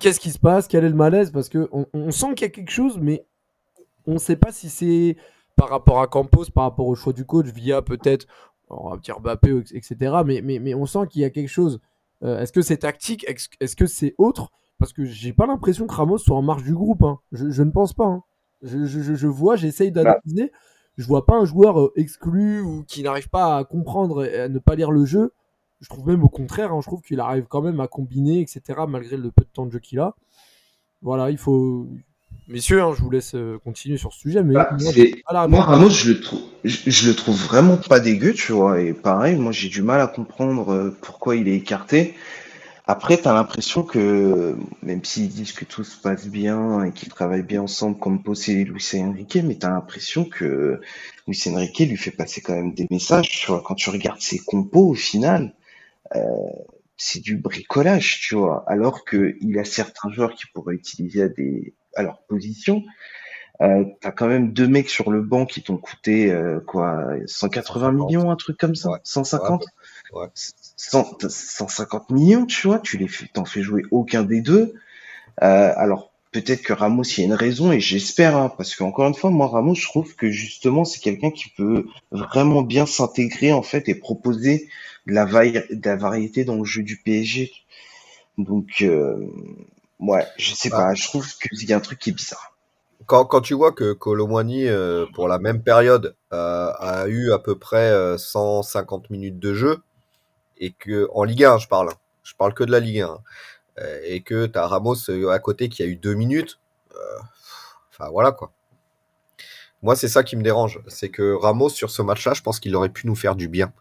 Qu'est-ce qui se passe? Quel est le malaise? Parce que on, sent qu'il y a quelque chose, mais on ne sait pas si c'est par rapport à Campos, par rapport au choix du coach, via peut-être, on va dire Mbappé, etc. Mais, mais, mais on sent qu'il y a quelque chose. Euh, est-ce que c'est tactique? Est-ce que c'est autre? Parce que j'ai pas l'impression que Ramos soit en marge du groupe. Hein. Je, ne pense pas. Hein. Je, je, vois, j'essaye d'analyser. Je vois pas un joueur euh, exclu ou qui n'arrive pas à comprendre et à ne pas lire le jeu je trouve même au contraire, hein, je trouve qu'il arrive quand même à combiner, etc., malgré le peu de temps de jeu qu'il a. Voilà, il faut. Messieurs, hein, je vous laisse euh, continuer sur ce sujet. Mais bah, moi, Ramos, je le, trouve, je, le trouve vraiment pas dégueu, tu vois. Et pareil, moi, j'ai du mal à comprendre euh, pourquoi il est écarté. Après, tu as l'impression que, même s'ils disent que tout se passe bien et qu'ils travaillent bien ensemble comme Posse et Luis Enrique, mais tu as l'impression que Luis Enrique lui fait passer quand même des messages. Tu vois, quand tu regardes ses compos, au final, c'est du bricolage, tu vois. Alors que il a certains joueurs qui pourraient utiliser à des à leur position. Euh, t'as quand même deux mecs sur le banc qui t'ont coûté euh, quoi 180 millions, un truc comme ça, Ouais. 150, Ouais. 100 150 millions, tu vois. Tu les fais, t'en fais jouer aucun des deux. Euh, alors peut-être que Ramos, il y a une raison et j'espère, hein, parce qu'encore une fois, moi Ramos, je trouve que justement c'est quelqu'un qui peut vraiment bien s'intégrer en fait et proposer de la, vaille- de la variété dans le jeu du PSG. Donc euh, ouais, je sais Bah. pas, je trouve qu'il y a un truc qui est bizarre. Quand, quand tu vois que Colomwani, euh, pour la même période, euh, a eu à peu près euh, 150 minutes de jeu, et que en Ligue 1, je parle, hein. je parle que de la Ligue 1, euh, et que tu as Ramos euh, à côté qui a eu deux minutes, euh, enfin voilà quoi. Moi, c'est ça qui me dérange, c'est que Ramos, sur ce match-là, je pense qu'il aurait pu nous faire du bien.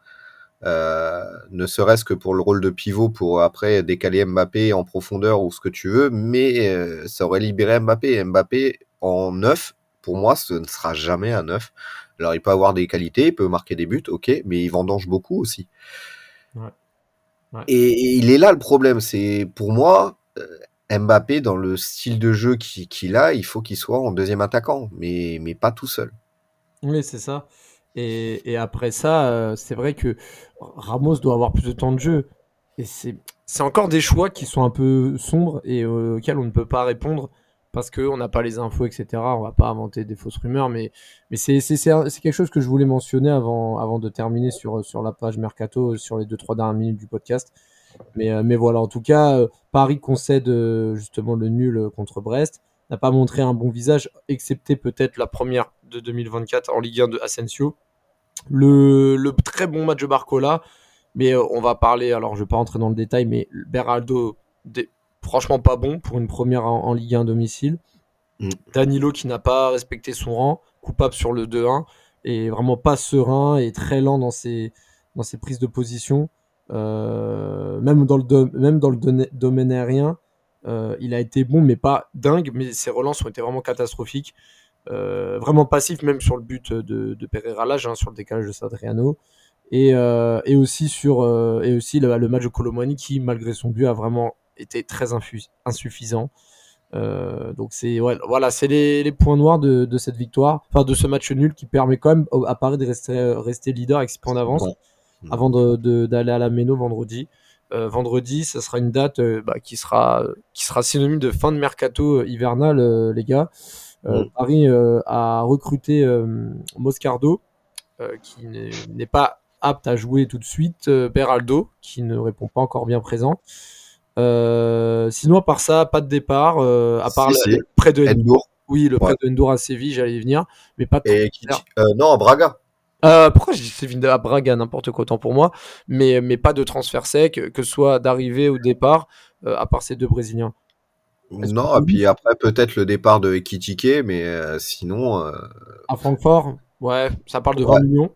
Euh, ne serait-ce que pour le rôle de pivot pour après décaler Mbappé en profondeur ou ce que tu veux, mais euh, ça aurait libéré Mbappé. Mbappé en neuf, pour moi, ce ne sera jamais un neuf. Alors il peut avoir des qualités, il peut marquer des buts, ok, mais il vendange beaucoup aussi. Ouais. Ouais. Et, et il est là le problème, c'est pour moi, euh, Mbappé dans le style de jeu qu'il a, il faut qu'il soit en deuxième attaquant, mais, mais pas tout seul. Oui, c'est ça. Et, et après ça, euh, c'est vrai que Ramos doit avoir plus de temps de jeu. Et c'est c'est encore des choix qui sont un peu sombres et euh, auxquels on ne peut pas répondre parce qu'on n'a pas les infos, etc. On va pas inventer des fausses rumeurs, mais, c'est quelque chose que je voulais mentionner avant, de terminer sur, la page Mercato, sur les 2-3 dernières minutes du podcast. Mais, euh, voilà, en tout cas, euh, Paris concède euh, justement le nul contre Brest. N'a pas montré un bon visage, excepté peut-être la première de 2024 en Ligue 1 de Asensio. Le, très bon match de Barcola, mais on va parler, alors je ne vais pas rentrer dans le détail, mais Beraldo, franchement pas bon pour une première en, en Ligue 1 domicile. Mm. Danilo qui n'a pas respecté son rang, coupable sur le 2-1, et vraiment pas serein et très lent dans ses, dans ses prises de position. Euh, même, dans le do- même dans le dona- domaine aérien, euh, il a été bon, mais pas dingue, mais ses relances ont été vraiment catastrophiques. Euh, vraiment passif, même sur le but de, de Pereira Lage, hein, sur le décalage de Sadriano. Et, et aussi sur et aussi le, le match de Colomani qui, malgré son but, a vraiment été très insuffisant. Euh, donc c'est ouais, voilà, c'est les, les points noirs de, de cette victoire, enfin de ce match nul qui permet quand même à Paris de rester, rester leader avec 6 points d'avance Bon. avant d'aller à la Méno vendredi. Euh, vendredi, ça sera une date euh, bah, qui sera qui sera synonyme de fin de mercato hivernal, les gars. Euh, Mm. Paris a recruté Moscardo, qui n'est pas apte à jouer tout de suite. Beraldo, qui ne répond pas encore bien présent. Euh, sinon, à part ça, pas de départ, euh, à part Si, prêt de Endur oui, le Ouais. de Endur à Séville, j'allais y venir, mais pas de et qui, euh, non, à Braga. Euh, pourquoi je dis Séville à Braga, n'importe quoi, autant pour moi, mais, mais pas de transfert sec, que ce soit d'arrivée ou de départ, euh, à part ces deux Brésiliens. Non, et puis après peut-être le départ de Ekitike, mais sinon, À Francfort, ouais, ça parle de 20 Ouais. millions.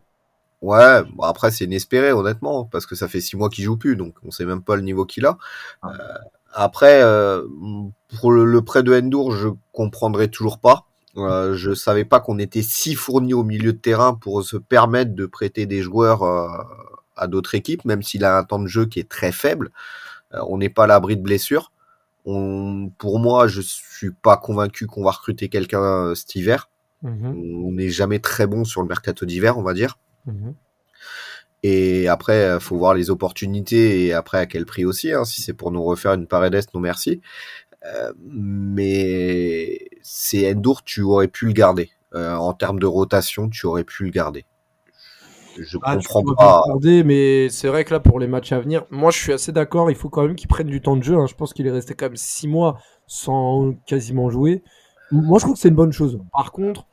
Ouais. Bon, après c'est inespéré honnêtement, parce que ça fait six mois qu'il joue plus, donc on sait même pas le niveau qu'il a. Ah. Euh, après, euh, pour le, le prêt de Endur, je comprendrai toujours pas. Euh, je savais pas qu'on était si fourni au milieu de terrain pour se permettre de prêter des joueurs euh, à d'autres équipes, même s'il a un temps de jeu qui est très faible. Euh, on n'est pas à l'abri de blessures. On, pour moi, je suis pas convaincu qu'on va recruter quelqu'un euh, cet hiver. Mhm, On n'est jamais très bon sur le mercato d'hiver, on va dire. Mhm. Et après, euh, faut voir les opportunités et après à quel prix aussi. hein. si c'est pour nous refaire une Paredes, non merci. Euh, mais c'est Endur, tu aurais pu le garder. Euh, en termes de rotation, tu aurais pu le garder. Je Ah, tu comprends pas. bien regarder, mais c'est vrai que là, pour les matchs à venir, moi, je suis assez d'accord. Il faut quand même qu'il prenne du temps de jeu. hein. Je pense qu'il est resté quand même 6 mois sans quasiment jouer. Moi, je trouve que c'est une bonne chose. Par contre,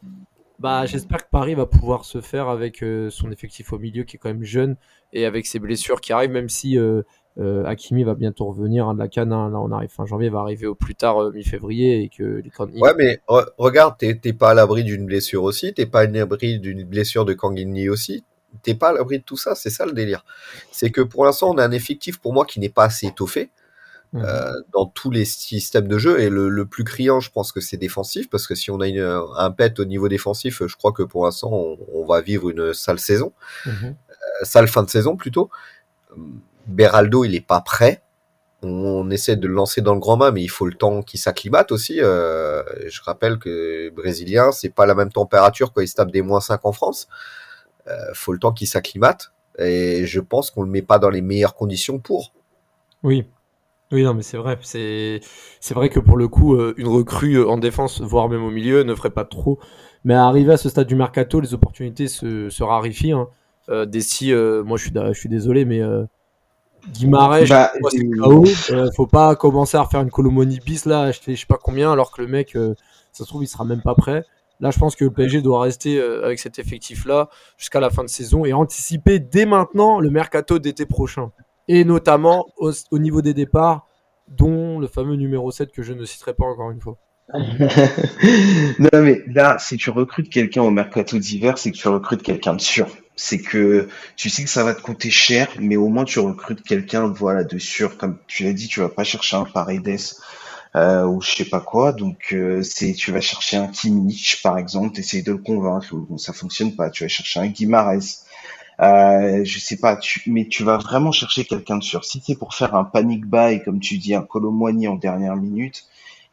bah, j'espère que Paris va pouvoir se faire avec euh, son effectif au milieu qui est quand même jeune et avec ses blessures qui arrivent, même si euh, euh, Hakimi va bientôt revenir hein, de la canne. hein. Là, on arrive fin janvier, va arriver au plus tard euh, mi-février et que les candidats. Ouais, mais re- regarde, t'es t'es pas à l'abri d'une blessure aussi, t'es pas à l'abri d'une blessure de Kangini aussi, t'es pas à l'abri de tout ça, c'est ça le délire. C'est que pour l'instant, on a un effectif pour moi qui n'est pas assez étoffé. Mhm. Euh, dans tous les systèmes de jeu. Et le, le plus criant, je pense que c'est défensif, parce que si on a une, un pet au niveau défensif, je crois que pour l'instant, on, on, va vivre une sale saison, mmh. euh, sale fin de saison plutôt. Beraldo, il est pas prêt. On, essaie de le lancer dans le grand main, mais il faut le temps qu'il s'acclimate aussi. Euh, je rappelle que brésilien, c'est pas la même température quand il se tape des moins 5 en France. Euh, faut le temps qu'il s'acclimate. Et je pense qu'on le met pas dans les meilleures conditions pour. Oui, oui, non, mais c'est vrai. C'est, c'est vrai que pour le coup, euh, une recrue euh, en défense, voire même au milieu, ne ferait pas trop. Mais à arriver à ce stade du mercato, les opportunités se, se raréfient. Hein. Euh, euh, moi je suis, je suis désolé, mais euh, Guimarães, bah, faut pas commencer à faire une Colomoni bis là, acheter je sais pas combien, alors que le mec, ça se trouve, il sera même pas prêt. Là, je pense que le PSG doit rester avec cet effectif-là jusqu'à la fin de saison et anticiper dès maintenant le mercato d'été prochain et notamment au, au, niveau des départs, dont le fameux numéro 7 que je ne citerai pas encore une fois. non mais là, si tu recrutes quelqu'un au mercato d'hiver, c'est que tu recrutes quelqu'un de sûr. C'est que tu sais que ça va te coûter cher, mais au moins tu recrutes quelqu'un voilà de sûr. Comme tu l'as dit, tu vas pas chercher un Paredes euh, ou je sais pas quoi. Donc euh, tu vas chercher un Kimmich par exemple, essayer de le convaincre. Bon, ça fonctionne pas. Tu vas chercher un Guimarães. Euh, je sais pas, tu, mais tu vas vraiment chercher quelqu'un de sûr. Si c'est pour faire un panic buy, comme tu dis, un Colomboigny en dernière minute,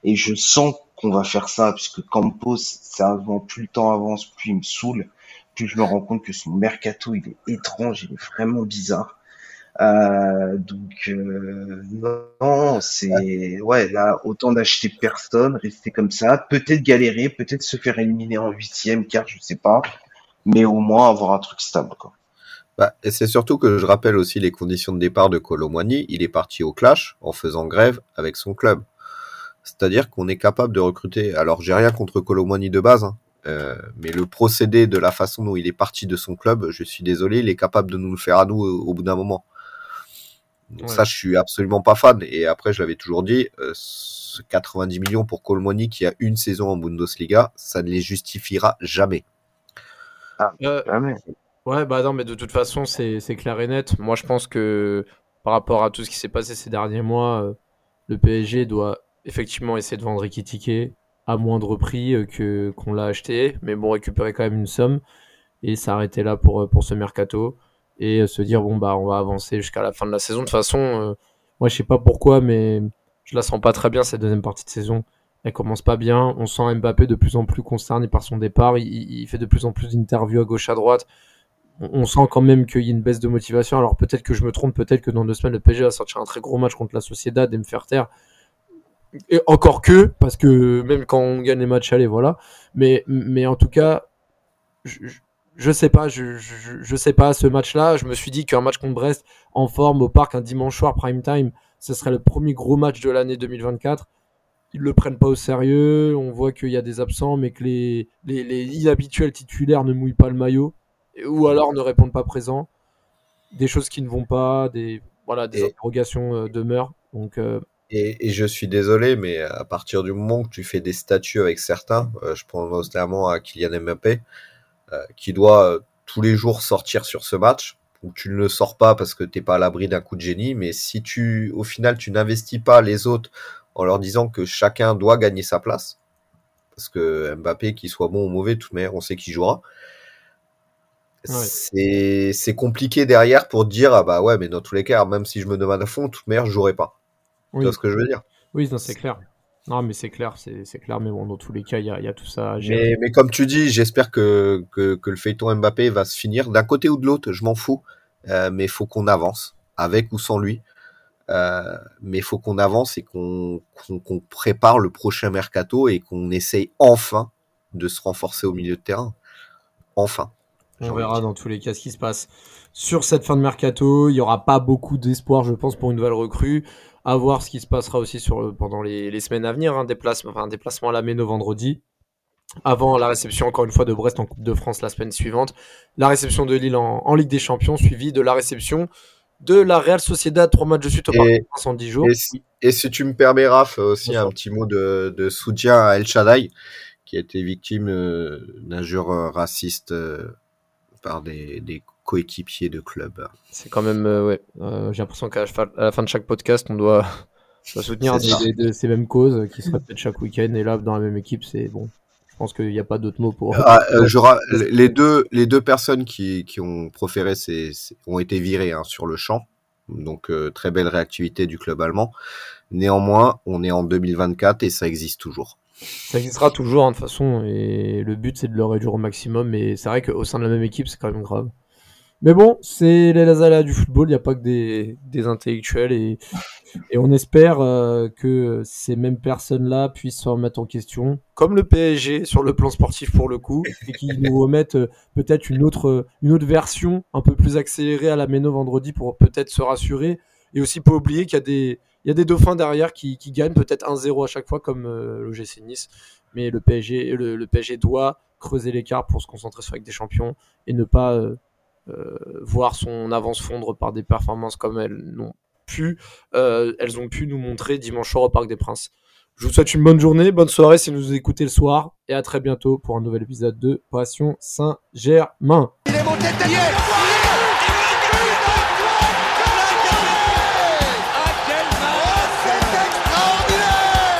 et je sens qu'on va faire ça, puisque Campos, ça avant, plus le temps avance, plus il me saoule, plus je me rends compte que son mercato, il est étrange, il est vraiment bizarre. Euh, donc euh, non, c'est ouais là autant d'acheter personne, rester comme ça, peut-être galérer, peut-être se faire éliminer en huitième, car je sais pas, mais au moins avoir un truc stable quoi. Bah, et c'est surtout que je rappelle aussi les conditions de départ de Colomwani. Il est parti au clash en faisant grève avec son club. C'est-à-dire qu'on est capable de recruter. Alors, j'ai rien contre Colomwani de base, hein, euh, mais le procédé de la façon dont il est parti de son club, je suis désolé, il est capable de nous le faire à nous au, bout d'un moment. Donc ça, je suis absolument pas fan. Et après, je l'avais toujours dit, euh, 90 millions pour Colomwani qui a une saison en Bundesliga, ça ne les justifiera jamais. Ah, euh, jamais. Ouais, bah non, mais de toute façon, c'est clair et net. Moi, je pense que par rapport à tout ce qui s'est passé ces derniers mois, euh, le PSG doit effectivement essayer de vendre Ekitike à moindre prix euh, que qu'on l'a acheté, mais bon, récupérer quand même une somme et s'arrêter là pour, euh, ce mercato et se dire, bon, bah, on va avancer jusqu'à la fin de la saison. De toute façon, moi, je sais pas pourquoi, mais je la sens pas très bien cette deuxième partie de saison. Elle commence pas bien. On sent Mbappé de plus en plus concerné par son départ. Il fait de plus en plus d'interviews à gauche à droite on sent quand même qu'il y a une baisse de motivation. Alors peut-être que je me trompe, peut-être que dans deux semaines, le PSG va sortir un très gros match contre la Sociedad et me faire taire. Et encore que, parce que même quand on gagne les matchs, allez, voilà. Mais, en tout cas, je, je sais pas, je, je, je sais pas, ce match-là, je me suis dit qu'un match contre Brest en forme au parc un dimanche soir prime time, ce serait le premier gros match de l'année 2024. Ils le prennent pas au sérieux, on voit qu'il y a des absents, mais que les, les, les inhabituels titulaires ne mouillent pas le maillot ou alors ne répondent pas présent, des choses qui ne vont pas, des voilà, des interrogations euh, demeurent. Donc euh, et, et, je suis désolé, mais à partir du moment que tu fais des statuts avec certains, euh, je pense notamment à Kylian Mbappé, qui doit tous les jours sortir sur ce match, où tu ne le sors pas parce que t'es pas à l'abri d'un coup de génie, mais si tu, au final, tu n'investis pas les autres en leur disant que chacun doit gagner sa place, parce que Mbappé, qu'il soit bon ou mauvais, tout toute manière, on sait qu'il jouera c'est compliqué derrière pour dire ah bah ouais mais dans tous les cas même si je me demande à fond toute manière je jouerai pas oui. tu vois ce que je veux dire? Oui c'est clair. Non mais c'est clair c'est clair mais bon dans tous les cas il y a, y a, tout ça mais, mais, comme tu dis j'espère que, que, que, le feuilleton Mbappé va se finir d'un côté ou de l'autre je m'en fous. Euh, mais faut qu'on avance avec ou sans lui. Euh, mais faut qu'on avance et qu'on qu'on prépare le prochain mercato et qu'on essaye enfin de se renforcer au milieu de terrain. Enfin on verra dans tous les cas ce qui se passe sur cette fin de mercato. Il n'y aura pas beaucoup d'espoir, je pense, pour une nouvelle recrue. À voir ce qui se passera aussi sur, pendant les, semaines à venir. Un déplacement, enfin, un déplacement à la Méno vendredi. Avant la réception, encore une fois, de Brest en Coupe de France la semaine suivante. La réception de Lille en, Ligue des Champions, suivie de la réception de la Real Sociedad. Trois matchs de suite au Parc en 10 jours. Et si, tu me permets, Raph, aussi un petit mot de, soutien à El Shaddai, qui a été victime euh, d'injures racistes euh, par des, des coéquipiers de club. C'est quand même, euh, ouais. Euh, j'ai l'impression qu'à la fin de chaque podcast, on doit, soutenir des- des- ces mêmes causes qui se répètent chaque week-end. Et là, dans la même équipe, c'est bon. Je pense qu'il n'y a pas d'autre mot pour. Ah, euh, je ra- les deux les deux personnes qui, qui ont proféré ces, ces- ont été virées hein, sur le champ. Donc très belle réactivité du club allemand. Néanmoins, on est en 2024 et ça existe toujours. Ça existera toujours, hein, de toute façon. Et le but, c'est de le réduire au maximum. Mais c'est vrai qu'au sein de la même équipe, c'est quand même grave. Mais bon, c'est les aléas du football. Il n'y a pas que des, des intellectuels. Et, et on espère euh, que ces mêmes personnes-là puissent se remettre en question, comme le PSG sur le plan sportif pour le coup, et qui nous remettent euh, peut-être une autre, une autre version un peu plus accélérée à la Méno vendredi pour peut-être se rassurer. Et aussi pas oublier qu'il y a des, il y a des dauphins derrière qui, gagnent peut-être 1-0 à chaque fois, comme euh, l'OGC Nice. Mais le PSG, le, le PSG doit creuser l'écart pour se concentrer sur avec des champions et ne pas euh, euh, voir son avance fondre par des performances comme elles n'ont pu, euh, elles ont pu nous montrer dimanche soir au Parc des Princes. Je vous souhaite une bonne journée, bonne soirée si vous nous écoutez le soir et à très bientôt pour un nouvel épisode de Passion Saint-Germain. Il est monté